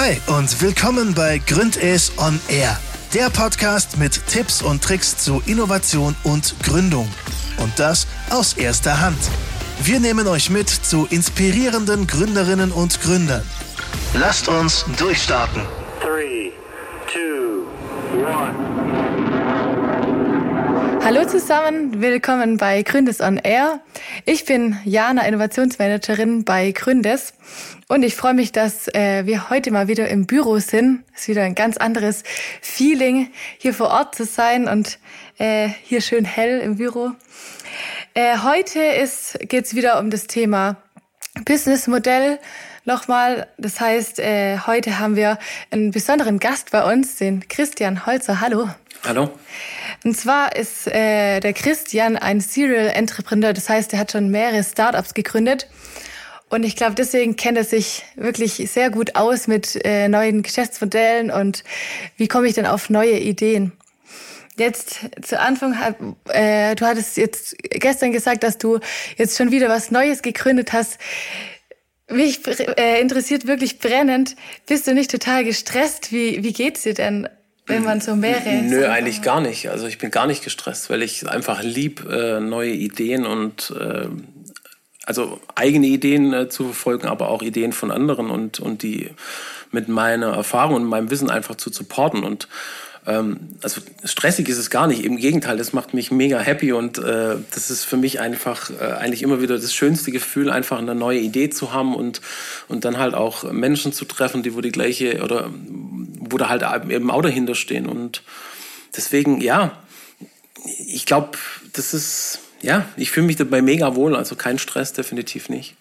Hi und willkommen bei Gründes on Air, der Podcast mit Tipps und Tricks zu Innovation und Gründung. Und das aus erster Hand. Wir nehmen euch mit zu inspirierenden Gründerinnen und Gründern. Lasst uns durchstarten. Zusammen, willkommen bei Gründes on Air. Ich bin Jana, Innovationsmanagerin bei Gründes und ich freue mich, dass äh, wir heute mal wieder im Büro sind. Ist wieder ein ganz anderes Feeling, hier vor Ort zu sein und äh, hier schön hell im Büro. Äh, heute geht es wieder um das Thema Businessmodell nochmal. Das heißt, äh, heute haben wir einen besonderen Gast bei uns, den Christian Holzer. Hallo. Hallo. Und zwar ist äh, der Christian ein Serial Entrepreneur. Das heißt, er hat schon mehrere Startups gegründet und ich glaube, deswegen kennt er sich wirklich sehr gut aus mit äh, neuen Geschäftsmodellen und wie komme ich denn auf neue Ideen. Jetzt zu Anfang, äh, du hattest jetzt gestern gesagt, dass du jetzt schon wieder was Neues gegründet hast. Mich äh, interessiert wirklich brennend, bist du nicht total gestresst? Wie, wie geht's dir denn, wenn man so mehrere... Nö, eigentlich gar nicht. Also ich bin gar nicht gestresst, weil ich einfach lieb äh, neue Ideen und äh, also eigene Ideen äh, zu verfolgen, aber auch Ideen von anderen und, und die mit meiner Erfahrung und meinem Wissen einfach zu supporten. Und also stressig ist es gar nicht. Im Gegenteil, das macht mich mega happy und äh, das ist für mich einfach äh, eigentlich immer wieder das schönste Gefühl, einfach eine neue Idee zu haben und, und dann halt auch Menschen zu treffen, die wo die gleiche oder wo da halt eben auch dahinter stehen. Und deswegen, ja, ich glaube, das ist ja, ich fühle mich dabei mega wohl, also kein Stress, definitiv nicht.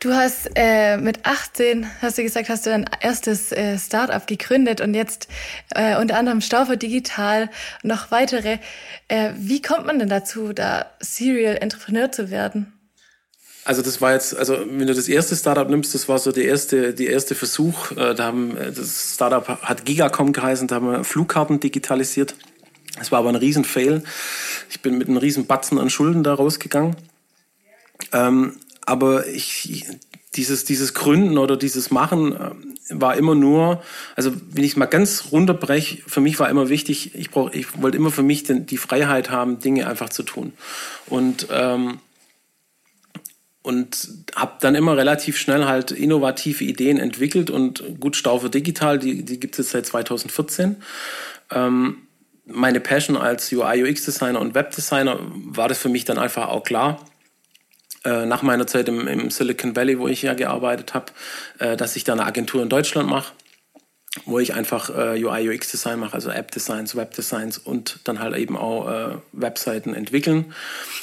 Du hast äh, mit 18, hast du gesagt, hast du dein erstes äh, Startup gegründet und jetzt äh, unter anderem Staufer Digital und noch weitere. Äh, wie kommt man denn dazu, da Serial Entrepreneur zu werden? Also das war jetzt, also wenn du das erste Startup nimmst, das war so der erste, die erste Versuch. Äh, da haben äh, das Startup hat Gigacom geheißen, da haben wir Flugkarten digitalisiert. Es war aber ein Riesen-Fail. Ich bin mit einem riesen Batzen an Schulden da rausgegangen. Ähm, aber ich, dieses, dieses Gründen oder dieses Machen äh, war immer nur, also wenn ich es mal ganz runterbreche, für mich war immer wichtig, ich, brauch, ich wollte immer für mich den, die Freiheit haben, Dinge einfach zu tun. Und, ähm, und habe dann immer relativ schnell halt innovative Ideen entwickelt und gut Staufe Digital, die, die gibt es jetzt seit 2014. Ähm, meine Passion als UI, UX-Designer und Webdesigner war das für mich dann einfach auch klar. Äh, nach meiner Zeit im, im, Silicon Valley, wo ich ja gearbeitet habe, äh, dass ich da eine Agentur in Deutschland mache, wo ich einfach äh, UI, UX-Design mache, also App-Designs, Web-Designs und dann halt eben auch äh, Webseiten entwickeln.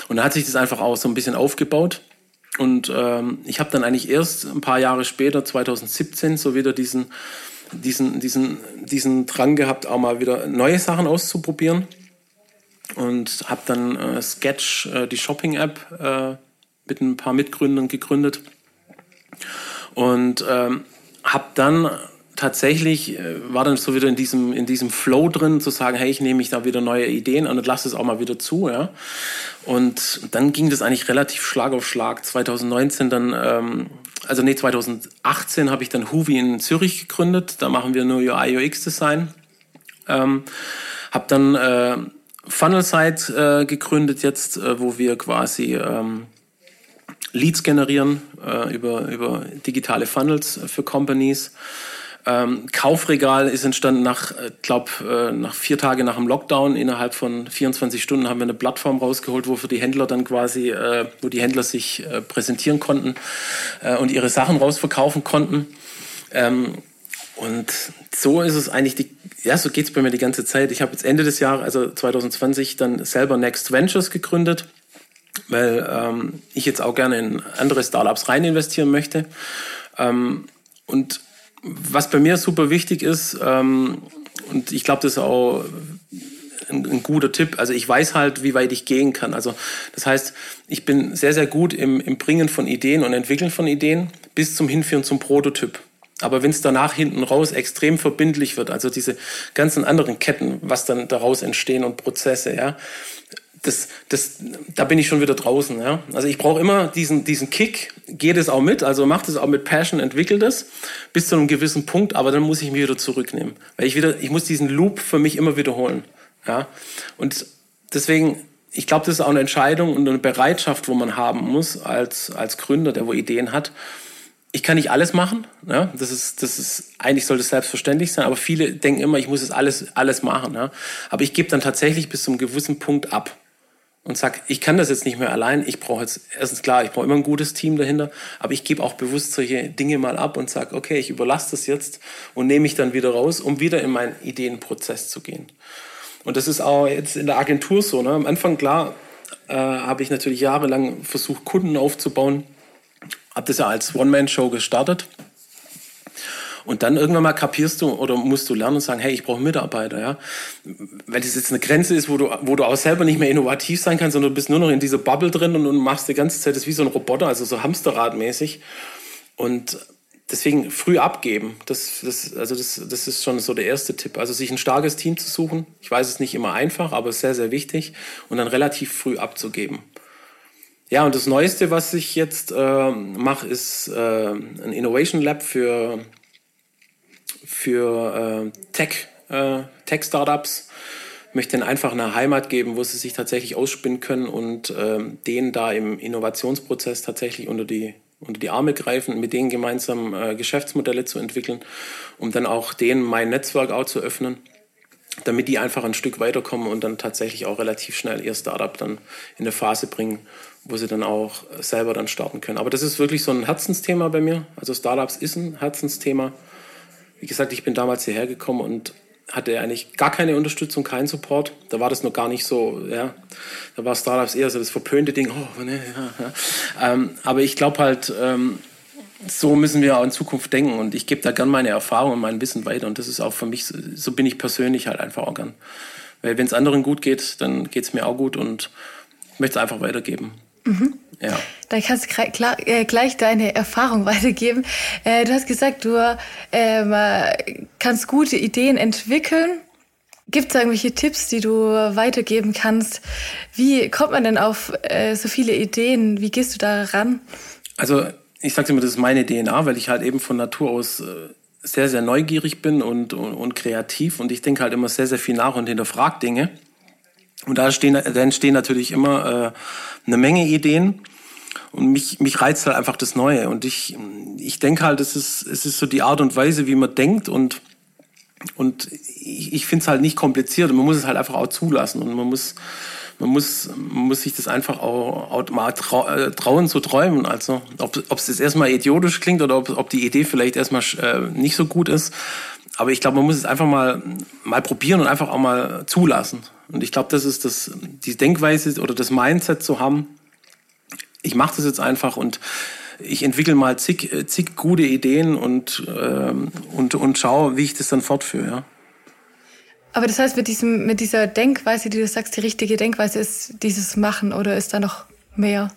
Und da hat sich das einfach auch so ein bisschen aufgebaut. Und ähm, ich habe dann eigentlich erst ein paar Jahre später, 2017, so wieder diesen diesen, diesen, diesen Drang gehabt, auch mal wieder neue Sachen auszuprobieren. Und habe dann äh, Sketch, äh, die Shopping-App, äh, mit ein paar Mitgründern gegründet. Und ähm, habe dann tatsächlich, äh, war dann so wieder in diesem, in diesem Flow drin, zu sagen, hey, ich nehme mich da wieder neue Ideen an und lasse es auch mal wieder zu. Ja? Und dann ging das eigentlich relativ Schlag auf Schlag. 2019 dann ähm, also nee, 2018 habe ich dann Huvi in Zürich gegründet. Da machen wir nur UI, UX Design. Ähm, habe dann äh, Funnelsite äh, gegründet jetzt, äh, wo wir quasi ähm, Leads generieren äh, über, über digitale Funnels für Companies. Ähm, Kaufregal ist entstanden nach, äh, glaube äh, nach vier Tagen nach dem Lockdown. Innerhalb von 24 Stunden haben wir eine Plattform rausgeholt, wo für die Händler dann quasi, äh, wo die Händler sich äh, präsentieren konnten äh, und ihre Sachen rausverkaufen konnten. Ähm, und so ist es eigentlich, die, ja, so geht's bei mir die ganze Zeit. Ich habe jetzt Ende des Jahres, also 2020, dann selber Next Ventures gegründet, weil ähm, ich jetzt auch gerne in andere Startups rein investieren möchte. Ähm, und was bei mir super wichtig ist, ähm, und ich glaube, das ist auch ein, ein, guter Tipp. Also ich weiß halt, wie weit ich gehen kann. Also das heißt, ich bin sehr, sehr gut im, im Bringen von Ideen und Entwickeln von Ideen bis zum Hinführen zum Prototyp. Aber wenn es danach hinten raus extrem verbindlich wird, also diese ganzen anderen Ketten, was dann daraus entstehen und Prozesse, ja, das, das, da bin ich schon wieder draußen. Ja? Also ich brauche immer diesen, diesen Kick, geht es auch mit, also macht es auch mit Passion, entwickelt es bis zu einem gewissen Punkt, aber dann muss ich mich wieder zurücknehmen. Weil ich wieder, ich muss diesen Loop für mich immer wiederholen. Ja? Und deswegen, ich glaube, das ist auch eine Entscheidung und eine Bereitschaft, wo man haben muss als, als Gründer, der wo Ideen hat. Ich kann nicht alles machen. Ja? Das ist, das ist, eigentlich sollte es selbstverständlich sein, aber viele denken immer, ich muss es alles, alles machen. Ja? Aber ich gebe dann tatsächlich bis zu einem gewissen Punkt ab und sag, ich kann das jetzt nicht mehr allein. Ich brauche jetzt, erstens klar, ich brauche immer ein gutes Team dahinter, aber ich gebe auch bewusst solche Dinge mal ab und sag, okay, ich überlasse das jetzt und nehme mich dann wieder raus, um wieder in meinen Ideenprozess zu gehen. Und das ist auch jetzt in der Agentur so. Ne? Am Anfang, klar, äh, habe ich natürlich jahrelang versucht, Kunden aufzubauen. Habe das ja als One-Man-Show gestartet und dann irgendwann mal kapierst du oder musst du lernen und sagen, hey, ich brauche Mitarbeiter, ja. Wenn das jetzt eine Grenze ist, wo du, wo du auch selber nicht mehr innovativ sein kannst, sondern du bist nur noch in dieser Bubble drin und, und machst die ganze Zeit das wie so ein Roboter, also so Hamsterradmäßig. Und deswegen früh abgeben. Das, das, also das, das ist schon so der erste Tipp. Also sich ein starkes Team zu suchen. Ich weiß es nicht immer einfach, aber sehr, sehr wichtig. Und dann relativ früh abzugeben. Ja, und das Neueste, was ich jetzt äh, mache, ist äh, ein Innovation Lab für für äh, Tech, äh, Tech-Startups, möchte ihnen einfach eine Heimat geben, wo sie sich tatsächlich ausspinnen können und äh, denen da im Innovationsprozess tatsächlich unter die unter die Arme greifen, mit denen gemeinsam äh, Geschäftsmodelle zu entwickeln, um dann auch denen mein Netzwerk auch zu öffnen, damit die einfach ein Stück weiterkommen und dann tatsächlich auch relativ schnell ihr Startup dann in eine Phase bringen, wo sie dann auch selber dann starten können. Aber das ist wirklich so ein Herzensthema bei mir. Also Startups ist ein Herzensthema. Wie gesagt, ich bin damals hierher gekommen und hatte eigentlich gar keine Unterstützung, keinen Support. Da war das noch gar nicht so, ja. Da war Startups eher so das verpönte Ding. Oh, ne, ja, ja. Ähm, aber ich glaube halt, ähm, so müssen wir auch in Zukunft denken und ich gebe da gern meine Erfahrung und mein Wissen weiter und das ist auch für mich, so bin ich persönlich halt einfach auch gern. Weil wenn es anderen gut geht, dann geht es mir auch gut und ich möchte es einfach weitergeben. Mhm. Ja. Dann kannst du äh, gleich deine Erfahrung weitergeben. Äh, du hast gesagt, du ähm, kannst gute Ideen entwickeln. Gibt es irgendwelche Tipps, die du weitergeben kannst? Wie kommt man denn auf äh, so viele Ideen? Wie gehst du da ran? Also ich sage immer, das ist meine DNA, weil ich halt eben von Natur aus sehr, sehr neugierig bin und, und, und kreativ und ich denke halt immer sehr, sehr viel nach und hinterfrage Dinge. Und da, stehen, da entstehen natürlich immer äh, eine Menge Ideen. Und mich, mich reizt halt einfach das Neue. Und ich, ich denke halt, es ist, es ist so die Art und Weise, wie man denkt. Und, und ich, ich finde es halt nicht kompliziert. Und man muss es halt einfach auch zulassen. Und man muss, man muss, man muss sich das einfach auch, auch mal trau, äh, trauen zu träumen. Also ob, es jetzt erstmal idiotisch klingt oder ob, ob die Idee vielleicht erstmal äh, nicht so gut ist. Aber ich glaube, man muss es einfach mal, mal probieren und einfach auch mal zulassen. Und ich glaube, das ist das, die Denkweise oder das Mindset zu haben, ich mache das jetzt einfach und ich entwickle mal zig, zig gute Ideen und, ähm, und, und schaue, wie ich das dann fortführe. Ja. Aber das heißt, mit, diesem, mit dieser Denkweise, die du sagst, die richtige Denkweise ist dieses Machen oder ist da noch mehr?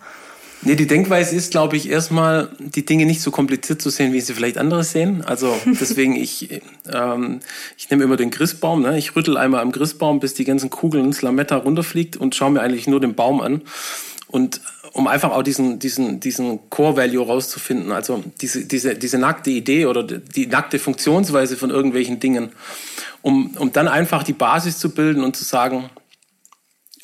Nee, die Denkweise ist, glaube ich, erstmal die Dinge nicht so kompliziert zu sehen, wie sie vielleicht andere sehen. Also deswegen, ich, ähm, ich nehme immer den Christbaum. Ne? Ich rüttel einmal am Christbaum, bis die ganzen Kugeln ins Lametta runterfliegt und schaue mir eigentlich nur den Baum an. Und um einfach auch diesen, diesen, diesen Core-Value rauszufinden, also diese, diese, diese nackte Idee oder die nackte Funktionsweise von irgendwelchen Dingen, um, um dann einfach die Basis zu bilden und zu sagen,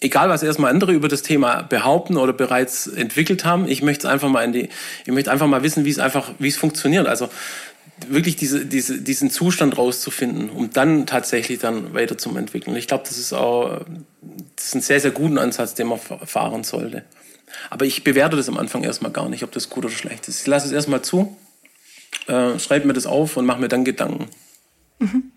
egal was erstmal andere über das Thema behaupten oder bereits entwickelt haben, ich möchte es einfach mal in die, ich möchte einfach mal wissen, wie es einfach, wie es funktioniert. Also wirklich diese, diese, diesen Zustand rauszufinden, um dann tatsächlich dann weiter zu entwickeln. Ich glaube, das ist auch, das ist ein sehr, sehr guter Ansatz, den man fahren sollte. Aber ich bewerte das am Anfang erstmal gar nicht, ob das gut oder schlecht ist. Ich lasse es erstmal zu, äh, schreibe mir das auf und mache mir dann Gedanken. Mhm.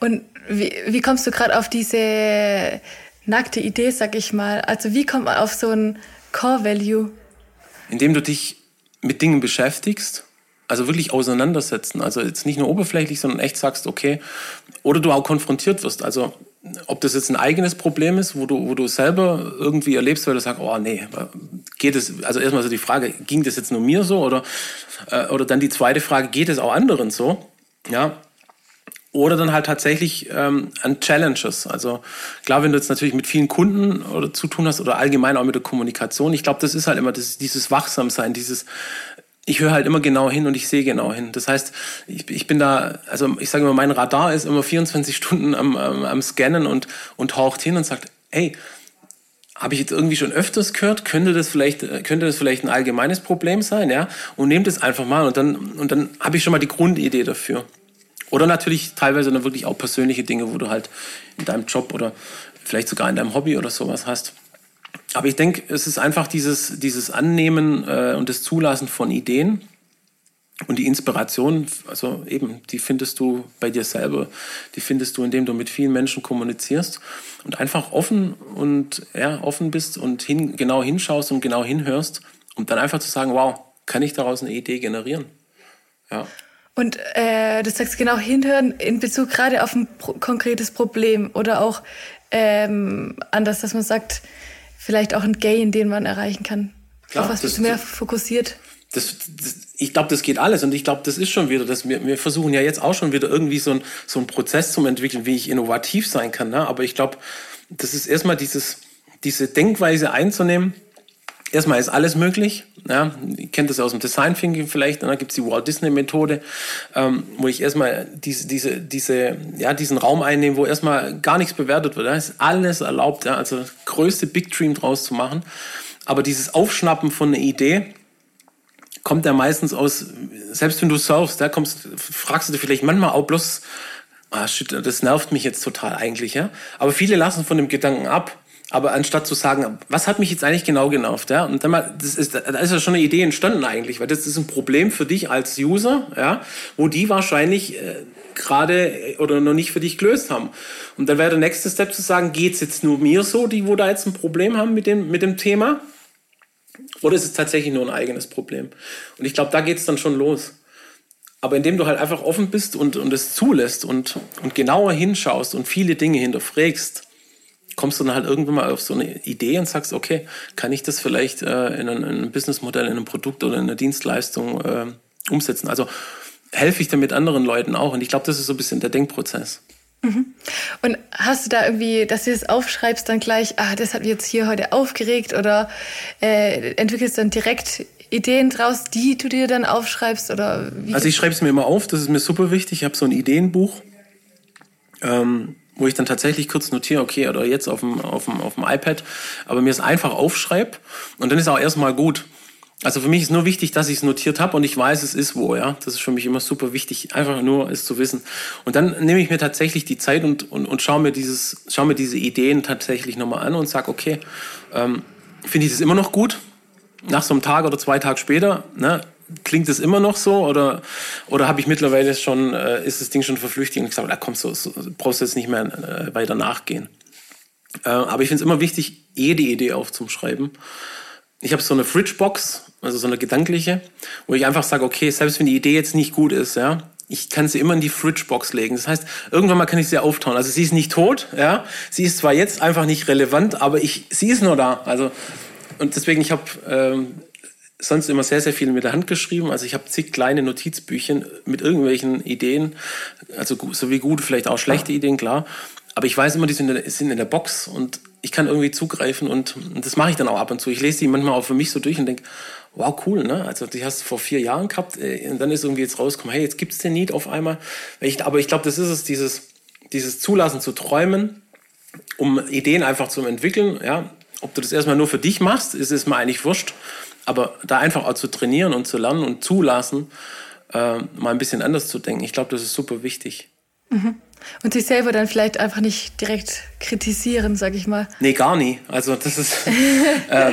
Und wie, wie kommst du gerade auf diese nackte Idee, sag ich mal? Also wie kommt man auf so ein Core Value? Indem du dich mit Dingen beschäftigst, also wirklich auseinandersetzen. Also jetzt nicht nur oberflächlich, sondern echt sagst, okay, oder du auch konfrontiert wirst. Also ob das jetzt ein eigenes Problem ist, wo du, wo du selber irgendwie erlebst, weil du sagst, oh nee, geht es, also erstmal so die Frage, ging das jetzt nur mir so? Oder, äh, oder dann die zweite Frage, geht es auch anderen so? Ja, oder dann halt tatsächlich ähm, an Challenges. Also klar, wenn du jetzt natürlich mit vielen Kunden oder zu tun hast oder allgemein auch mit der Kommunikation, ich glaube, das ist halt immer das, dieses Wachsamsein, dieses ich höre halt immer genau hin und ich sehe genau hin. Das heißt, ich, ich bin da, also ich sage immer, mein Radar ist immer 24 Stunden am, am, am Scannen und, und haucht hin und sagt, hey, habe ich jetzt irgendwie schon öfters gehört, könnte das vielleicht, könnte das vielleicht ein allgemeines Problem sein, ja? Und nehmt es einfach mal und dann, und dann habe ich schon mal die Grundidee dafür. Oder natürlich teilweise dann wirklich auch persönliche Dinge, wo du halt in deinem Job oder vielleicht sogar in deinem Hobby oder sowas hast. Aber ich denke, es ist einfach dieses, dieses Annehmen äh, und das Zulassen von Ideen und die Inspiration, also eben, die findest du bei dir selber, die findest du, indem du mit vielen Menschen kommunizierst und einfach offen und ja, offen bist und hin, genau hinschaust und genau hinhörst, um dann einfach zu sagen, wow, kann ich daraus eine Idee generieren? Ja. Und äh, du sagst genau hinhören in Bezug gerade auf ein pro konkretes Problem oder auch ähm, anders, dass man sagt, vielleicht auch ein Gain, den man erreichen kann. Klar, auf was bist du mehr fokussiert? Das, das, ich glaube, das geht alles und ich glaube, das ist schon wieder, dass wir, wir versuchen ja jetzt auch schon wieder irgendwie so ein, so ein Prozess zu entwickeln, wie ich innovativ sein kann. Ne? Aber ich glaube, das ist erstmal dieses, diese Denkweise einzunehmen, erstmal ist alles möglich. Ja, ihr kennt das aus dem Design Thinking vielleicht. Dann gibt es die Walt Disney Methode, ähm, wo ich erstmal diese, diese, diese, ja, diesen Raum einnehme, wo erstmal gar nichts bewertet wird. Da ist alles erlaubt. Ja, also größte Big Dream draus zu machen. Aber dieses Aufschnappen von einer Idee kommt ja meistens aus, selbst wenn du surfst, da kommst, fragst du dich vielleicht manchmal auch bloß, ah, shit, das nervt mich jetzt total eigentlich, ja. Aber viele lassen von dem Gedanken ab aber anstatt zu sagen, was hat mich jetzt eigentlich genau genervt, ja, und dann mal, das ist, da ist ja schon eine Idee entstanden eigentlich, weil das ist ein Problem für dich als User, ja, wo die wahrscheinlich äh, gerade oder noch nicht für dich gelöst haben. Und dann wäre der nächste Step zu sagen, geht's jetzt nur mir so, die wo da jetzt ein Problem haben mit dem, mit dem Thema? Oder ist es tatsächlich nur ein eigenes Problem? Und ich glaube, da geht's dann schon los. Aber indem du halt einfach offen bist und, und es zulässt und, und genauer hinschaust und viele Dinge hinterfragst, kommst du dann halt irgendwann mal auf so eine Idee und sagst, okay, kann ich das vielleicht äh, in, ein, in ein Businessmodell, in einem Produkt oder in einer Dienstleistung äh, umsetzen? Also helfe ich damit anderen Leuten auch. Und ich glaube, das ist so ein bisschen der Denkprozess. Mhm. Und hast du da irgendwie, dass du das aufschreibst, dann gleich, ah, das hat mich jetzt hier heute aufgeregt oder äh, entwickelst dann direkt Ideen draus, die du dir dann aufschreibst? Oder? Also ich schreibe es mir immer auf, das ist mir super wichtig. Ich habe so ein Ideenbuch. Ähm, wo ich dann tatsächlich kurz notiere, okay, oder jetzt auf dem, auf dem, auf dem iPad, aber mir es einfach aufschreibe und dann ist auch erstmal gut. Also für mich ist nur wichtig, dass ich es notiert habe und ich weiß, es ist wo, ja. Das ist für mich immer super wichtig, einfach nur es zu wissen. Und dann nehme ich mir tatsächlich die Zeit und, und, und schaue mir dieses, schaue mir diese Ideen tatsächlich nochmal an und sage, okay, ähm, finde ich das immer noch gut? Nach so einem Tag oder zwei Tage später, ne, klingt es immer noch so oder, oder habe ich mittlerweile schon, äh, ist das Ding schon verflüchtigt und gesagt, da kommst du, so, brauchst du jetzt nicht mehr äh, weiter nachgehen. Äh, aber ich finde es immer wichtig, jede Idee aufzuschreiben. Ich habe so eine Fridgebox, also so eine gedankliche, wo ich einfach sage, okay, selbst wenn die Idee jetzt nicht gut ist, ja, ich kann sie immer in die Fridgebox legen. Das heißt, irgendwann mal kann ich sie auftauen. Also sie ist nicht tot, ja. Sie ist zwar jetzt einfach nicht relevant, aber ich, sie ist nur da. Also und deswegen, ich habe ähm, sonst immer sehr, sehr viel mit der Hand geschrieben. Also ich habe zig kleine Notizbücher mit irgendwelchen Ideen, also so wie gute, vielleicht auch schlechte Ideen, klar. Aber ich weiß immer, die sind in der, sind in der Box und ich kann irgendwie zugreifen und, und das mache ich dann auch ab und zu. Ich lese die manchmal auch für mich so durch und denke, wow, cool, ne? Also die hast du vor vier Jahren gehabt äh, und dann ist irgendwie jetzt rausgekommen, hey, jetzt gibt's den Need auf einmal. Ich, aber ich glaube, das ist es, dieses, dieses Zulassen zu träumen, um Ideen einfach zu entwickeln, ja. Ob du das erstmal nur für dich machst, ist es mir eigentlich wurscht. Aber da einfach auch zu trainieren und zu lernen und zulassen, äh, mal ein bisschen anders zu denken, ich glaube, das ist super wichtig. Mhm. Und sich selber dann vielleicht einfach nicht direkt kritisieren, sag ich mal. Nee, gar nie. Also das ist äh,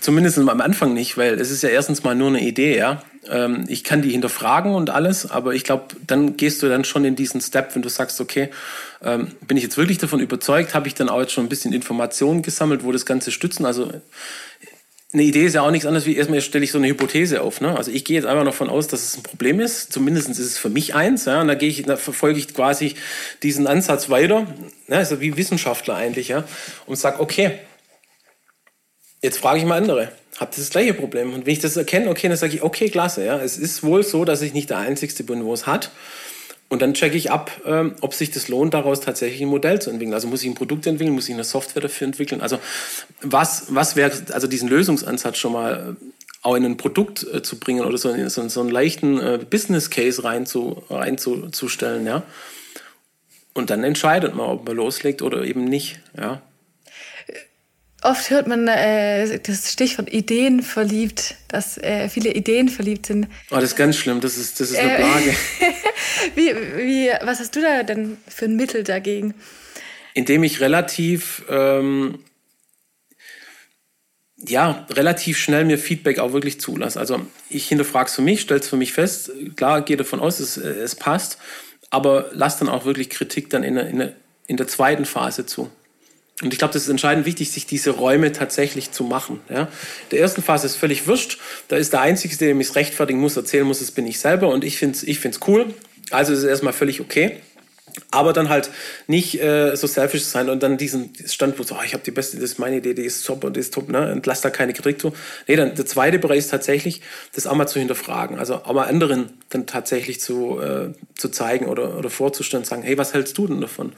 zumindest am Anfang nicht, weil es ist ja erstens mal nur eine Idee, ja. Ähm, ich kann die hinterfragen und alles, aber ich glaube, dann gehst du dann schon in diesen Step, wenn du sagst, okay, ähm, bin ich jetzt wirklich davon überzeugt, habe ich dann auch jetzt schon ein bisschen Informationen gesammelt, wo das Ganze stützen. Also eine Idee ist ja auch nichts anderes wie erstmal stelle ich so eine Hypothese auf. Ne? Also ich gehe jetzt einfach davon aus, dass es ein Problem ist. Zumindest ist es für mich eins. Ja? Und da gehe ich, da verfolge ich quasi diesen Ansatz weiter, ne? also wie Wissenschaftler eigentlich, ja, und sage, okay, jetzt frage ich mal andere. Habt ihr das gleiche Problem? Und wenn ich das erkenne, okay, dann sage ich, okay, klasse, ja, es ist wohl so, dass ich nicht der Einzige bin, wo es hat. Und dann checke ich ab, ähm, ob sich das lohnt, daraus tatsächlich ein Modell zu entwickeln. Also muss ich ein Produkt entwickeln, muss ich eine Software dafür entwickeln. Also was, was wäre, also diesen Lösungsansatz schon mal äh, auch in ein Produkt äh, zu bringen oder so, so, so einen leichten äh, Business Case rein zu, reinzustellen, ja. Und dann entscheidet man, ob man loslegt oder eben nicht, ja. Oft hört man äh, das Stichwort Ideen verliebt, dass äh, viele Ideen verliebt sind. Oh, das ist ganz schlimm, das ist, das ist eine äh, Plage. wie, wie, was hast du da denn für ein Mittel dagegen? Indem ich relativ, ähm, ja, relativ schnell mir Feedback auch wirklich zulasse. Also ich hinterfrage es für mich, stelle es für mich fest, klar, gehe davon aus, es, es passt, aber lass dann auch wirklich Kritik dann in in der, in der zweiten Phase zu. Und ich glaube, das ist entscheidend wichtig, sich diese Räume tatsächlich zu machen. Ja. Der ersten Phase ist völlig wurscht. Da ist der Einzige, der mich rechtfertigen muss, erzählen muss, das bin ich selber. Und ich finde es ich find's cool. Also ist es erstmal völlig okay. Aber dann halt nicht äh, so selfish sein und dann diesen Standpunkt, so, oh, ich habe die beste, das ist meine Idee, die ist top und die ist top, ne? Und lass da keine Kritik zu. Nee, dann der zweite Bereich ist tatsächlich, das auch mal zu hinterfragen. Also auch mal anderen dann tatsächlich zu, äh, zu zeigen oder, oder vorzustellen, sagen, hey, was hältst du denn davon?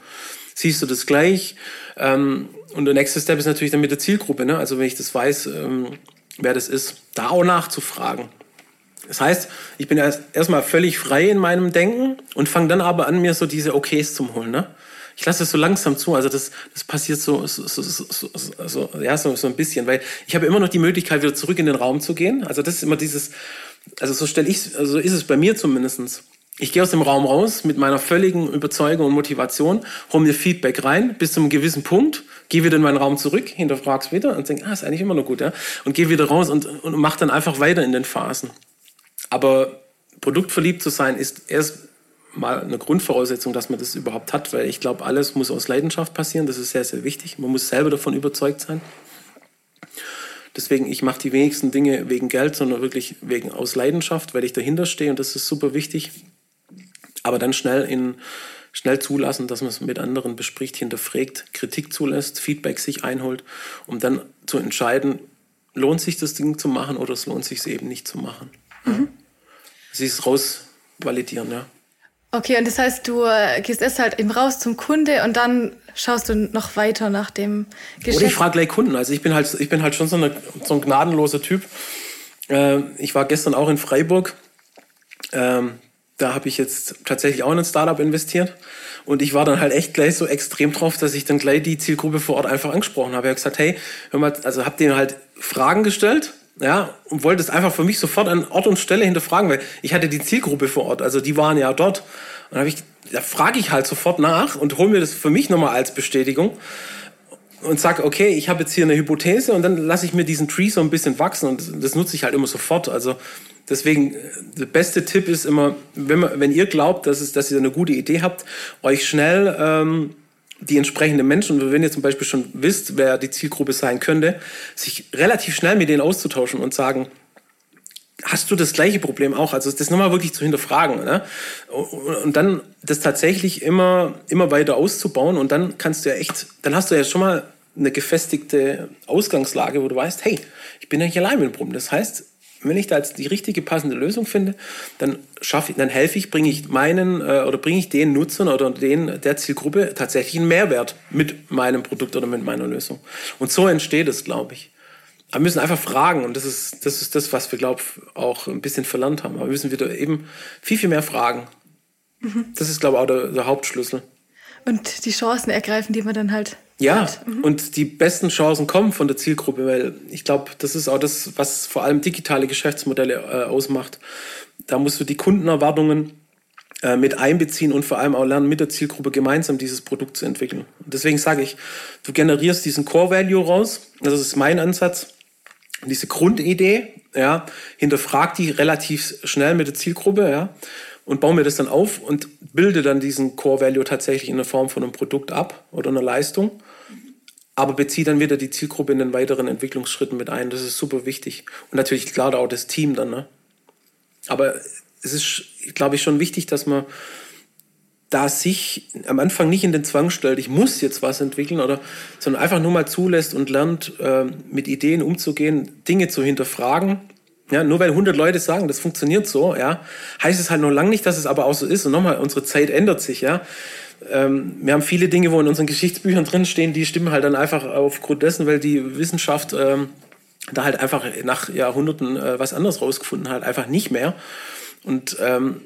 Siehst du das gleich. Ähm, und der nächste Step ist natürlich dann mit der Zielgruppe. Ne? Also wenn ich das weiß, ähm, wer das ist, da auch nachzufragen. Das heißt, ich bin erst erstmal völlig frei in meinem Denken und fange dann aber an, mir so diese Okays zu holen. Ne? Ich lasse es so langsam zu. Also das, das passiert so, so, so, so, so, ja, so, so ein bisschen, weil ich habe immer noch die Möglichkeit, wieder zurück in den Raum zu gehen. Also das ist immer dieses, also so stelle ich, also ist es bei mir zumindestens. Ich gehe aus dem Raum raus mit meiner völligen Überzeugung und Motivation, hole mir Feedback rein bis zu einem gewissen Punkt, gehe wieder in meinen Raum zurück, hinterfrag's wieder und denke, ah, ist eigentlich immer noch gut, ja, und gehe wieder raus und, und mach dann einfach weiter in den Phasen. Aber produktverliebt zu sein ist erst mal eine Grundvoraussetzung, dass man das überhaupt hat, weil ich glaube, alles muss aus Leidenschaft passieren. Das ist sehr, sehr wichtig. Man muss selber davon überzeugt sein. Deswegen, ich mache die wenigsten Dinge wegen Geld, sondern wirklich wegen aus Leidenschaft, weil ich dahinter stehe und das ist super wichtig aber dann schnell in schnell zulassen, dass man es mit anderen bespricht, hinterfragt, Kritik zulässt, Feedback sich einholt, um dann zu entscheiden, lohnt sich das Ding zu machen oder es lohnt sich es eben nicht zu machen. Mhm. Sie ist raus validieren, ja. Okay, und das heißt, du äh, gehst erst halt eben raus zum Kunde und dann schaust du noch weiter nach dem Geschäft. Oder ich frage gleich Kunden. Also ich bin halt, ich bin halt schon so, eine, so ein gnadenloser Typ. Äh, ich war gestern auch in Freiburg. Ähm, da habe ich jetzt tatsächlich auch in ein Startup investiert. Und ich war dann halt echt gleich so extrem drauf, dass ich dann gleich die Zielgruppe vor Ort einfach angesprochen habe. Ich habe gesagt, hey, hör mal, also habe denen halt Fragen gestellt, ja, und wollte es einfach für mich sofort an Ort und Stelle hinterfragen, weil ich hatte die Zielgruppe vor Ort, also die waren ja dort. Und habe da frage ich halt sofort nach und hole mir das für mich nochmal als Bestätigung und sage, okay, ich habe jetzt hier eine Hypothese und dann lasse ich mir diesen Tree so ein bisschen wachsen und das nutze ich halt immer sofort. Also Deswegen, der beste Tipp ist immer, wenn, man, wenn ihr glaubt, dass, es, dass ihr eine gute Idee habt, euch schnell ähm, die entsprechenden Menschen, wenn ihr zum Beispiel schon wisst, wer die Zielgruppe sein könnte, sich relativ schnell mit denen auszutauschen und sagen, hast du das gleiche Problem auch? Also das nochmal wirklich zu hinterfragen. Ne? Und dann das tatsächlich immer, immer weiter auszubauen und dann kannst du ja echt, dann hast du ja schon mal eine gefestigte Ausgangslage, wo du weißt, hey, ich bin ja nicht allein mit dem Problem. Das heißt, wenn ich da jetzt die richtige passende Lösung finde, dann schaffe ich, dann helfe ich, bringe ich meinen äh, oder bringe ich den Nutzern oder den der Zielgruppe tatsächlich einen Mehrwert mit meinem Produkt oder mit meiner Lösung. Und so entsteht es, glaube ich. Wir müssen einfach fragen und das ist das, ist das was wir, glaube ich, auch ein bisschen verlernt haben. Aber wir müssen wieder eben viel, viel mehr fragen. Mhm. Das ist, glaube ich, auch der, der Hauptschlüssel. Und die Chancen ergreifen, die man dann halt ja, mhm. und die besten Chancen kommen von der Zielgruppe, weil ich glaube, das ist auch das, was vor allem digitale Geschäftsmodelle äh, ausmacht. Da musst du die Kundenerwartungen äh, mit einbeziehen und vor allem auch lernen, mit der Zielgruppe gemeinsam dieses Produkt zu entwickeln. Und deswegen sage ich, du generierst diesen Core Value raus. Das ist mein Ansatz. Diese Grundidee, ja, hinterfrag die relativ schnell mit der Zielgruppe, ja, und baue mir das dann auf und bilde dann diesen Core Value tatsächlich in der Form von einem Produkt ab oder einer Leistung aber beziehe dann wieder die Zielgruppe in den weiteren Entwicklungsschritten mit ein. Das ist super wichtig. Und natürlich klar auch das Team dann. Ne? Aber es ist, glaube ich, schon wichtig, dass man da sich am Anfang nicht in den Zwang stellt, ich muss jetzt was entwickeln, oder, sondern einfach nur mal zulässt und lernt, äh, mit Ideen umzugehen, Dinge zu hinterfragen. Ja, nur weil 100 Leute sagen, das funktioniert so, ja, heißt es halt noch lange nicht, dass es aber auch so ist. Und nochmal, unsere Zeit ändert sich, ja. Ähm, wir haben viele Dinge, wo in unseren Geschichtsbüchern drinstehen, die stimmen halt dann einfach aufgrund dessen, weil die Wissenschaft ähm, da halt einfach nach Jahrhunderten äh, was anderes rausgefunden hat, einfach nicht mehr. Und ähm,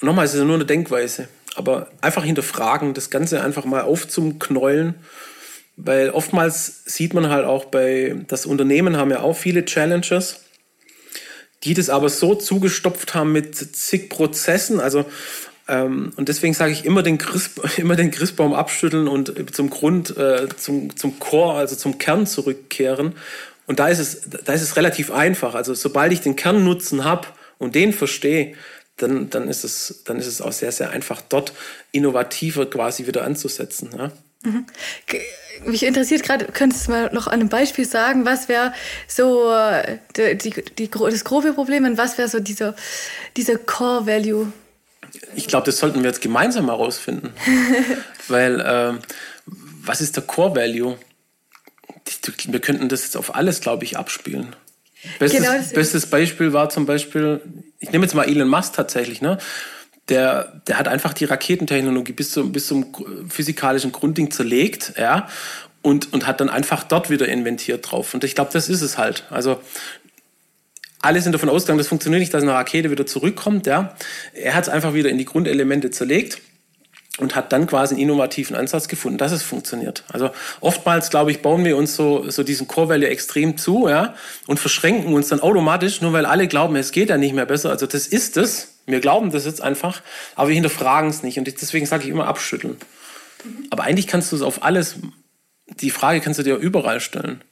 nochmal, es ist nur eine Denkweise. Aber einfach hinterfragen, das Ganze einfach mal aufzuknäulen, weil oftmals sieht man halt auch bei, das Unternehmen haben ja auch viele Challenges, die das aber so zugestopft haben mit zig Prozessen, also ähm, und deswegen sage ich immer den, Christ, immer den Christbaum abschütteln und zum Grund, äh, zum, zum Core, also zum Kern zurückkehren. Und da ist es, da ist es relativ einfach. Also sobald ich den Kernnutzen habe und den verstehe, dann, dann, ist es, dann ist es auch sehr, sehr einfach, dort innovativer quasi wieder anzusetzen. Ja? Mhm. Mich interessiert gerade, könntest du mal noch an einem Beispiel sagen, was wäre so die, die, die, das grobe Problem und was wäre so dieser, dieser Core Value? Ich glaube, das sollten wir jetzt gemeinsam herausfinden. Weil, äh, was ist der Core Value? Wir könnten das jetzt auf alles, glaube ich, abspielen. Bestes, genau bestes Beispiel war zum Beispiel, ich nehme jetzt mal Elon Musk tatsächlich, ne? Der, der hat einfach die Raketentechnologie bis zum, bis zum physikalischen Grundding zerlegt, ja, und, und hat dann einfach dort wieder inventiert drauf. Und ich glaube, das ist es halt. Also alle sind davon ausgegangen, das funktioniert nicht, dass eine Rakete wieder zurückkommt. Ja. Er hat es einfach wieder in die Grundelemente zerlegt und hat dann quasi einen innovativen Ansatz gefunden, dass es funktioniert. Also oftmals, glaube ich, bauen wir uns so, so diesen Core Value extrem zu ja, und verschränken uns dann automatisch, nur weil alle glauben, es geht ja nicht mehr besser. Also das ist es. Wir glauben das jetzt einfach, aber wir hinterfragen es nicht. Und deswegen sage ich immer abschütteln. Aber eigentlich kannst du es auf alles, die Frage kannst du dir überall stellen.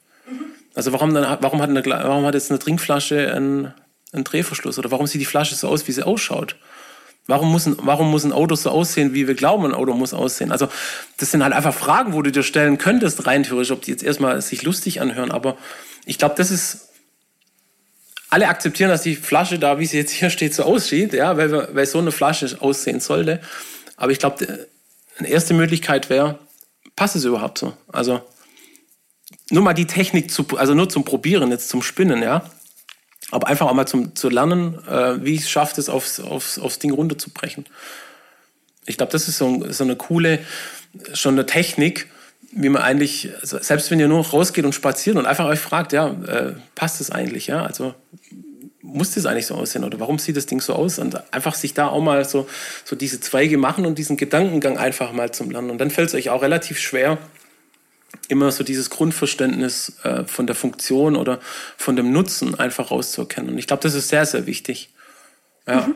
Also warum, dann, warum, hat, eine, warum hat jetzt eine Trinkflasche einen, einen Drehverschluss? Oder warum sieht die Flasche so aus, wie sie ausschaut? Warum muss, ein, warum muss ein Auto so aussehen, wie wir glauben, ein Auto muss aussehen? Also, das sind halt einfach Fragen, wo du dir stellen könntest, rein theoretisch, ob die jetzt erstmal sich lustig anhören. Aber ich glaube, das ist. Alle akzeptieren, dass die Flasche da, wie sie jetzt hier steht, so aussieht, ja, weil, weil so eine Flasche aussehen sollte. Aber ich glaube, eine erste Möglichkeit wäre, passt es überhaupt so? Also, nur mal die Technik zu, also nur zum Probieren, jetzt zum Spinnen, ja aber einfach auch mal zum, zu lernen, äh, wie es schafft, es aufs, aufs, aufs Ding runterzubrechen. Ich glaube, das ist so, so, eine coole, schon eine Technik, wie man eigentlich, also selbst wenn ihr nur rausgeht und spaziert und einfach euch fragt, ja, äh, passt das eigentlich, ja, also muss das eigentlich so aussehen oder warum sieht das Ding so aus? Und einfach sich da auch mal so, so diese Zweige machen und diesen Gedankengang einfach mal zum Lernen. Und dann fällt es euch auch relativ schwer, immer so dieses Grundverständnis äh, von der Funktion oder von dem Nutzen einfach rauszuerkennen. Und ich glaube, das ist sehr, sehr wichtig. Ja. Mhm.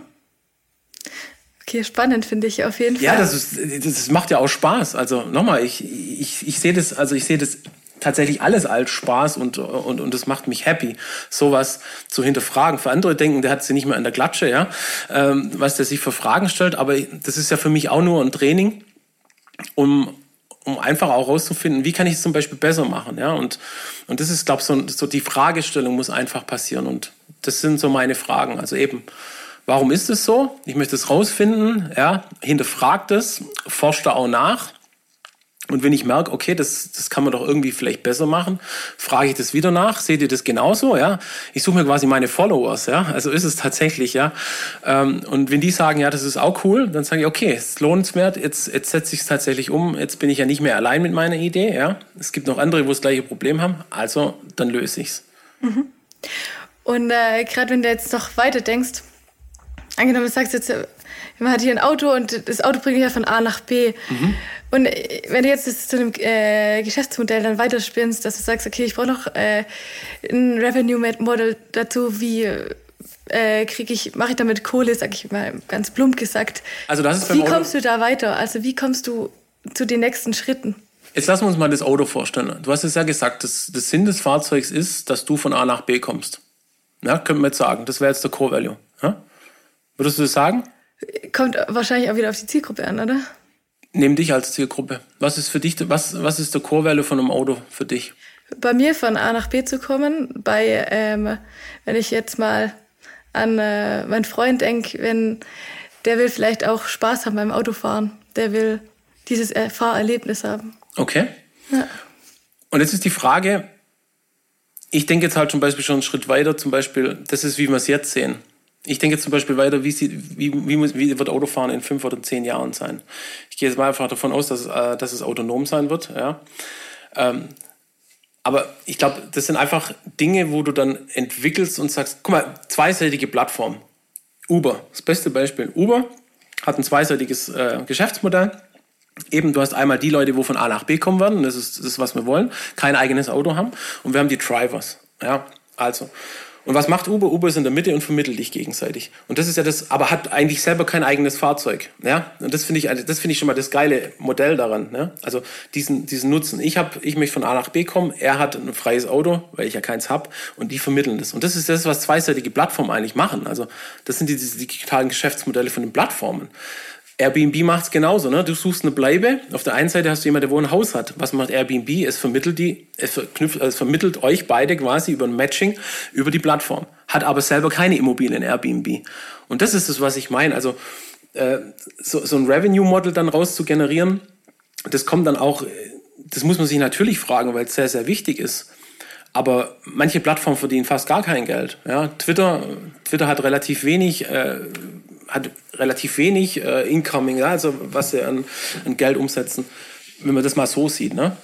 Okay, spannend finde ich auf jeden Fall. Ja, das, ist, das macht ja auch Spaß. Also nochmal, ich, ich, ich sehe das, also ich sehe das tatsächlich alles als Spaß und, und, und das macht mich happy, sowas zu hinterfragen. Für andere denken, der hat sie nicht mehr in der Klatsche, ja, ähm, was der sich für Fragen stellt, aber das ist ja für mich auch nur ein Training, um, um einfach auch herauszufinden, wie kann ich es zum Beispiel besser machen. Ja? Und, und das ist, glaube ich, so, so die Fragestellung muss einfach passieren. Und das sind so meine Fragen. Also eben, warum ist es so? Ich möchte es rausfinden, ja? hinterfragt es, forscht da auch nach und wenn ich merke, okay, das, das kann man doch irgendwie vielleicht besser machen, frage ich das wieder nach. Seht ihr das genauso? Ja, ich suche mir quasi meine Followers. Ja, also ist es tatsächlich. Ja, ähm, und wenn die sagen, ja, das ist auch cool, dann sage ich, okay, es ist lohnenswert. Jetzt, jetzt setze ich es tatsächlich um. Jetzt bin ich ja nicht mehr allein mit meiner Idee. Ja, es gibt noch andere, wo das gleiche Problem haben. Also dann löse ich's. Mhm. Und äh, gerade wenn du jetzt noch weiter denkst, angenommen, du sagst jetzt, man hat hier ein Auto und das Auto bringt ja von A nach B. Mhm. Und äh, wenn du jetzt das zu einem äh, Geschäftsmodell dann weiterspinnst, dass du sagst, okay, ich brauche noch äh, ein Revenue-Model dazu, wie äh, kriege ich, mache ich damit Kohle, sag ich mal ganz plump gesagt. Also das ist wie kommst du da weiter? Also wie kommst du zu den nächsten Schritten? Jetzt lassen wir uns mal das Auto vorstellen. Du hast es ja gesagt, das, das Sinn des Fahrzeugs ist, dass du von A nach B kommst. Ja, könnte man jetzt sagen. Das wäre jetzt der Core Value. Ja? Würdest du das sagen? Kommt wahrscheinlich auch wieder auf die Zielgruppe an, oder? Nimm dich als Zielgruppe. Was ist für dich, was, was ist der Core Value von einem Auto für dich? Bei mir von A nach B zu kommen, bei, ähm, wenn ich jetzt mal an äh, meinen Freund denke, wenn der will vielleicht auch Spaß haben beim Autofahren, der will dieses Fahrerlebnis haben. Okay. Ja. Und jetzt ist die Frage, ich denke jetzt halt zum Beispiel schon einen Schritt weiter, zum Beispiel, das ist, wie wir es jetzt sehen. Ich denke jetzt zum Beispiel weiter, wie, sie, wie, wie, muss, wie wird Autofahren in fünf oder zehn Jahren sein? Ich gehe jetzt mal einfach davon aus, dass, äh, dass es autonom sein wird. Ja. Ähm, aber ich glaube, das sind einfach Dinge, wo du dann entwickelst und sagst, guck mal, zweiseitige Plattform. Uber, das beste Beispiel. Uber hat ein zweiseitiges äh, Geschäftsmodell. Eben, du hast einmal die Leute, wo von A nach B kommen werden, das ist das, ist, was wir wollen, kein eigenes Auto haben. Und wir haben die Drivers. Ja, also. Und was macht Uber? Uber ist in der Mitte und vermittelt dich gegenseitig. Und das ist ja das, aber hat eigentlich selber kein eigenes Fahrzeug. Ja? Und das finde ich, das finde ich schon mal das geile Modell daran. Ne? Also diesen, diesen Nutzen. Ich habe, ich möchte von A nach B kommen. Er hat ein freies Auto, weil ich ja keins habe. Und die vermitteln das. Und das ist das, was zweiseitige Plattformen eigentlich machen. Also das sind die, die digitalen Geschäftsmodelle von den Plattformen. Airbnb macht es genauso. Ne? Du suchst eine Bleibe. Auf der einen Seite hast du jemanden, der wo ein Haus hat. Was macht Airbnb? Es vermittelt, die, es, verknüpft, es vermittelt euch beide quasi über ein Matching über die Plattform. Hat aber selber keine Immobilien Airbnb. Und das ist das, was ich meine. Also äh, so, so ein Revenue-Model dann raus zu generieren, das kommt dann auch, das muss man sich natürlich fragen, weil es sehr, sehr wichtig ist. Aber manche Plattformen verdienen fast gar kein Geld. Ja, Twitter, Twitter hat relativ wenig äh, hat relativ wenig äh, Incoming, ja, also was sie an, an, Geld umsetzen, wenn man das mal so sieht. Ne?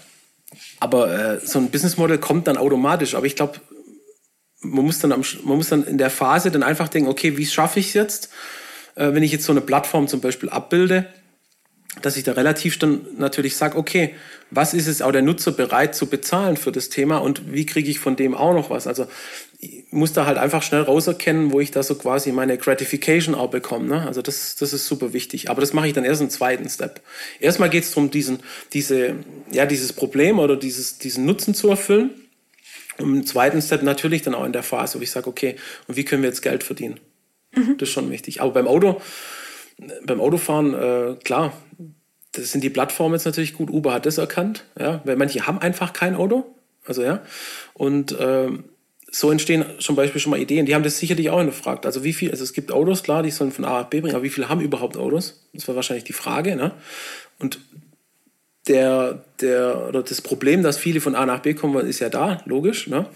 Aber äh, so ein Businessmodell kommt dann automatisch. Aber ich glaube, man muss dann am, man muss dann in der Phase dann einfach denken, okay, wie schaffe ich es jetzt, äh, wenn ich jetzt so eine Plattform zum Beispiel abbilde, dass ich da relativ dann natürlich sage, okay, was ist es auch der Nutzer bereit zu bezahlen für das Thema und wie kriege ich von dem auch noch was? Also ich muss da halt einfach schnell rauserkennen, wo ich da so quasi meine Gratification auch bekomme. Ne? Also das, das ist super wichtig. Aber das mache ich dann erst im zweiten Step. Erstmal geht es darum, diesen, diese, ja, dieses Problem oder dieses, diesen Nutzen zu erfüllen. Und im zweiten Step natürlich dann auch in der Phase, wo ich sage, okay, und wie können wir jetzt Geld verdienen? Mhm. Das ist schon wichtig. Aber beim Auto, beim Autofahren, äh, klar, das sind die Plattformen jetzt natürlich gut. Uber hat das erkannt, ja, weil manche haben einfach kein Auto. Also ja. Und äh, so entstehen zum Beispiel schon mal Ideen. Die haben das sicherlich auch gefragt. Also wie viel, also es gibt Autos, klar, die sollen von A nach B bringen, aber wie viele haben überhaupt Autos? Das war wahrscheinlich die Frage. Ne? Und der, der, oder das Problem, dass viele von A nach B kommen, ist ja da, logisch. Ne?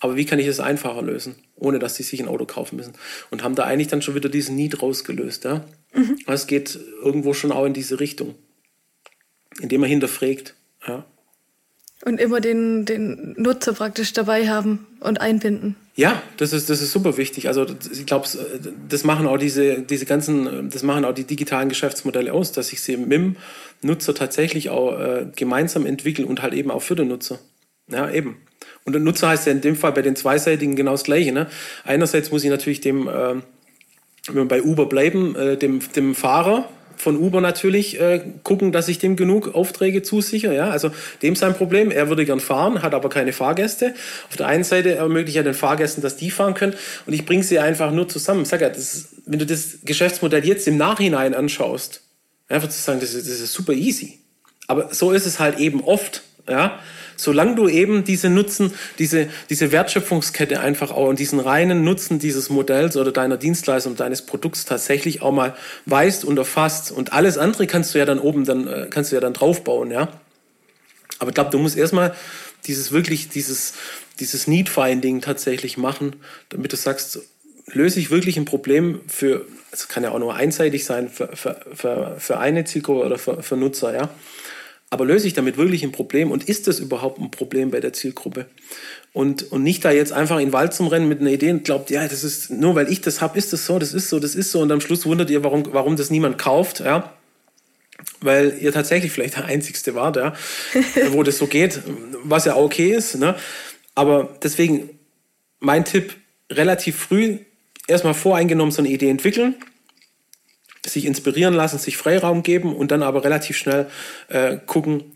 Aber wie kann ich es einfacher lösen, ohne dass sie sich ein Auto kaufen müssen? Und haben da eigentlich dann schon wieder diesen Need rausgelöst. Ja? Mhm. Es geht irgendwo schon auch in diese Richtung, indem man hinterfragt. Ja? Und immer den, den Nutzer praktisch dabei haben und einbinden. Ja, das ist, das ist super wichtig. Also ich glaube, das machen auch diese, diese ganzen, das machen auch die digitalen Geschäftsmodelle aus, dass ich sie mit dem Nutzer tatsächlich auch äh, gemeinsam entwickeln und halt eben auch für den Nutzer. Ja, eben. Und der Nutzer heißt ja in dem Fall bei den zweiseitigen genau das Gleiche. Ne? Einerseits muss ich natürlich dem, äh, wenn wir bei Uber bleiben, äh, dem, dem Fahrer von Uber natürlich äh, gucken, dass ich dem genug Aufträge zusichere. Ja? Also dem sein Problem, er würde gern fahren, hat aber keine Fahrgäste. Auf der einen Seite ermöglicht er den Fahrgästen, dass die fahren können und ich bringe sie einfach nur zusammen. Sag ja, das wenn du das Geschäftsmodell jetzt im Nachhinein anschaust, einfach zu sagen, das das ist super easy. Aber so ist es halt eben oft. Ja? Solange du eben diese Nutzen, diese, diese Wertschöpfungskette einfach auch und diesen reinen Nutzen dieses Modells oder deiner Dienstleistung, deines Produkts tatsächlich auch mal weißt und erfasst und alles andere kannst du ja dann oben dann, äh, kannst du ja dann draufbauen, ja. Aber ich glaube, du musst erstmal dieses wirklich, dieses, dieses Need-Finding tatsächlich machen, damit du sagst, löse ich wirklich ein Problem für, es kann ja auch nur einseitig sein, für, für, für, eine Zielgruppe oder für, für Nutzer, ja. Aber löse ich damit wirklich ein Problem und ist das überhaupt ein Problem bei der Zielgruppe? Und, und nicht da jetzt einfach in den Wald zum Rennen mit einer Idee und glaubt, ja, das ist nur weil ich das habe, ist das so, das ist so, das ist so. Und am Schluss wundert ihr, warum, warum das niemand kauft, ja. Weil ihr tatsächlich vielleicht der Einzigste wart, ja, wo das so geht, was ja okay ist. Ne? Aber deswegen mein Tipp, relativ früh erstmal voreingenommen so eine Idee entwickeln sich inspirieren lassen, sich Freiraum geben und dann aber relativ schnell äh, gucken,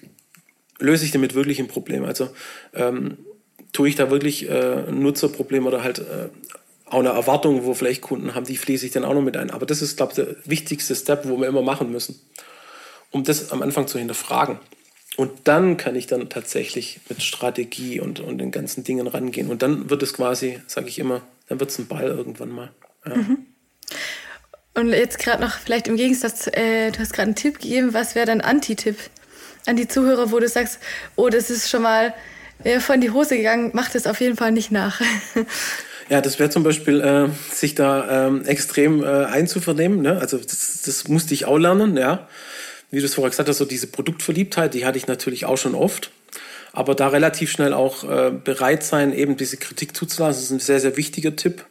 löse ich damit wirklich ein Problem? Also ähm, tue ich da wirklich äh, ein Nutzerproblem oder halt äh, auch eine Erwartung, wo vielleicht Kunden haben, die fließe ich dann auch noch mit ein. Aber das ist, glaube ich, der wichtigste Step, wo wir immer machen müssen, um das am Anfang zu hinterfragen. Und dann kann ich dann tatsächlich mit Strategie und, und den ganzen Dingen rangehen. Und dann wird es quasi, sage ich immer, dann wird es ein Ball irgendwann mal. Ja. Mhm. Und jetzt gerade noch vielleicht im Gegensatz, äh, du hast gerade einen Tipp gegeben, was wäre dein Anti-Tipp an die Zuhörer, wo du sagst, oh, das ist schon mal ja, von die Hose gegangen, macht es auf jeden Fall nicht nach. Ja, das wäre zum Beispiel, äh, sich da ähm, extrem äh, einzuvernehmen. Ne? Also das, das musste ich auch lernen, ja. Wie du es vorher gesagt hast, so diese Produktverliebtheit, die hatte ich natürlich auch schon oft. Aber da relativ schnell auch äh, bereit sein, eben diese Kritik zuzulassen, ist ein sehr, sehr wichtiger Tipp.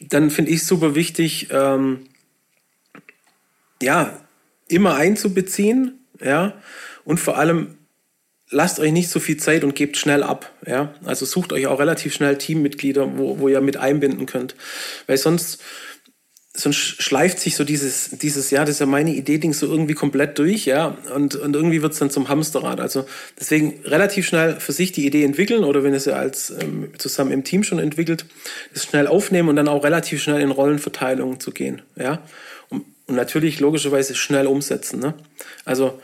Dann finde ich super wichtig, ähm, ja, immer einzubeziehen, ja, und vor allem lasst euch nicht so viel Zeit und gebt schnell ab, ja. Also sucht euch auch relativ schnell Teammitglieder, wo, wo ihr mit einbinden könnt, weil sonst sonst schleift sich so dieses, dieses, ja, das ist ja meine Idee-Ding so irgendwie komplett durch, ja, und, und irgendwie wird es dann zum Hamsterrad. Also deswegen relativ schnell für sich die Idee entwickeln oder wenn es ja als ähm, zusammen im Team schon entwickelt, das schnell aufnehmen und dann auch relativ schnell in Rollenverteilung zu gehen, ja. Und, und natürlich logischerweise schnell umsetzen, ne? Also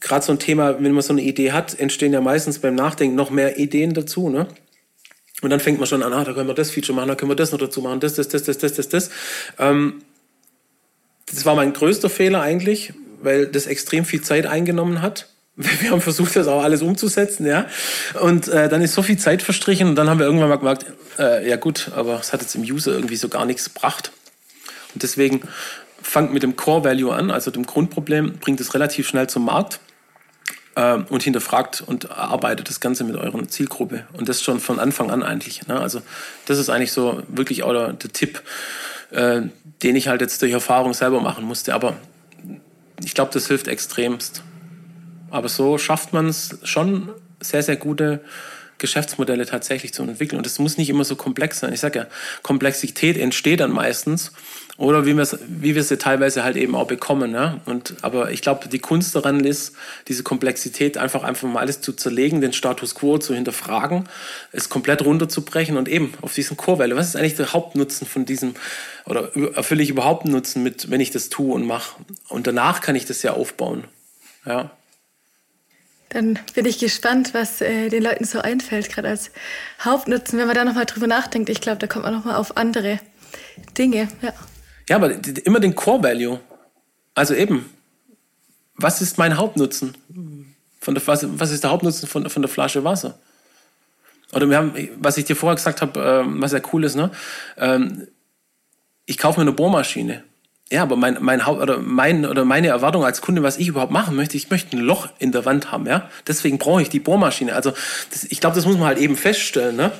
gerade so ein Thema, wenn man so eine Idee hat, entstehen ja meistens beim Nachdenken noch mehr Ideen dazu, ne? Und dann fängt man schon an, ah, da können wir das Feature machen, da können wir das noch dazu machen, das, das, das, das, das, das, das. Ähm, das war mein größter Fehler eigentlich, weil das extrem viel Zeit eingenommen hat. Wir haben versucht, das auch alles umzusetzen, ja. Und äh, dann ist so viel Zeit verstrichen und dann haben wir irgendwann mal gemerkt, äh, ja gut, aber es hat jetzt im User irgendwie so gar nichts gebracht. Und deswegen fangt mit dem Core Value an, also dem Grundproblem, bringt es relativ schnell zum Markt äh, und hinterfragt und erarbeitet das Ganze mit eurer Zielgruppe. Und das schon von Anfang an eigentlich. Ne? Also das ist eigentlich so wirklich auch der, der Tipp, äh, den ich halt jetzt durch Erfahrung selber machen musste. Aber ich glaube, das hilft extremst. Aber so schafft man es schon sehr, sehr gute Geschäftsmodelle tatsächlich zu entwickeln. Und es muss nicht immer so komplex sein. Ich sage ja, Komplexität entsteht dann meistens oder wie wie wir sie teilweise halt eben auch bekommen. Ne? Und, aber ich glaube, die Kunst daran ist, diese Komplexität einfach, einfach mal alles zu zerlegen, den Status quo zu hinterfragen, es komplett runterzubrechen und eben auf diesen Chorwelle. Was ist eigentlich der Hauptnutzen von diesem, oder erfülle ich überhaupt einen Nutzen mit, wenn ich das tue und mache? Und danach kann ich das ja aufbauen. Ja. Dann bin ich gespannt, was äh, den Leuten so einfällt, gerade als Hauptnutzen, wenn man da nochmal drüber nachdenkt. Ich glaube, da kommt man nochmal auf andere Dinge. Ja. Ja, aber immer den Core Value. Also eben, was ist mein Hauptnutzen? Von der, was, was ist der Hauptnutzen von, von der Flasche Wasser? Oder wir haben, was ich dir vorher gesagt habe, ähm, was ja cool ist, ne? Ähm, ich kaufe mir eine Bohrmaschine. Ja, aber mein, mein Haupt oder mein oder meine Erwartung als Kunde, was ich überhaupt machen möchte, ich möchte ein Loch in der Wand haben, ja. Deswegen brauche ich die Bohrmaschine. Also das, ich glaube, das muss man halt eben feststellen, ne?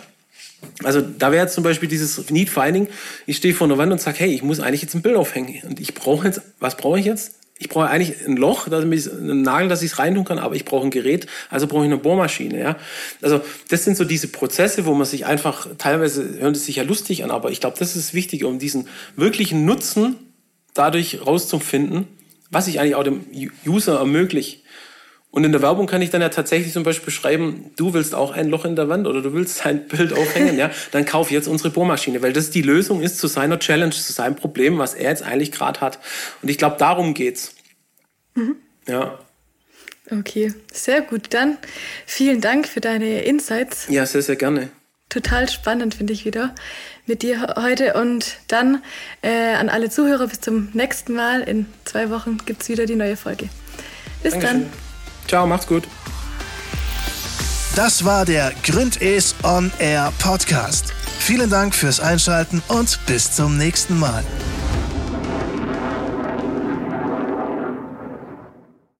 Also da wäre jetzt zum Beispiel dieses Need Finding, ich stehe vor einer Wand und sage, hey, ich muss eigentlich jetzt ein Bild aufhängen. Und ich brauche jetzt, was brauche ich jetzt? Ich brauche eigentlich ein Loch, damit einen Nagel, dass ich es reintun kann, aber ich brauche ein Gerät, also brauche ich eine Bohrmaschine. Ja? Also das sind so diese Prozesse, wo man sich einfach, teilweise hören es sich ja lustig an, aber ich glaube, das ist wichtig, um diesen wirklichen Nutzen dadurch rauszufinden, was ich eigentlich auch dem User ermögliche. Und in der Werbung kann ich dann ja tatsächlich zum Beispiel schreiben, du willst auch ein Loch in der Wand oder du willst ein Bild aufhängen, ja, dann kauf jetzt unsere Bohrmaschine, weil das die Lösung ist zu seiner Challenge, zu seinem Problem, was er jetzt eigentlich gerade hat. Und ich glaube, darum geht's. Mhm. Ja. Okay, sehr gut. Dann vielen Dank für deine Insights. Ja, sehr, sehr gerne. Total spannend finde ich wieder mit dir heute. Und dann äh, an alle Zuhörer bis zum nächsten Mal. In zwei Wochen gibt es wieder die neue Folge. Bis Dankeschön. dann. Ciao, macht's gut. Das war der Gründes On Air Podcast. Vielen Dank fürs Einschalten und bis zum nächsten Mal.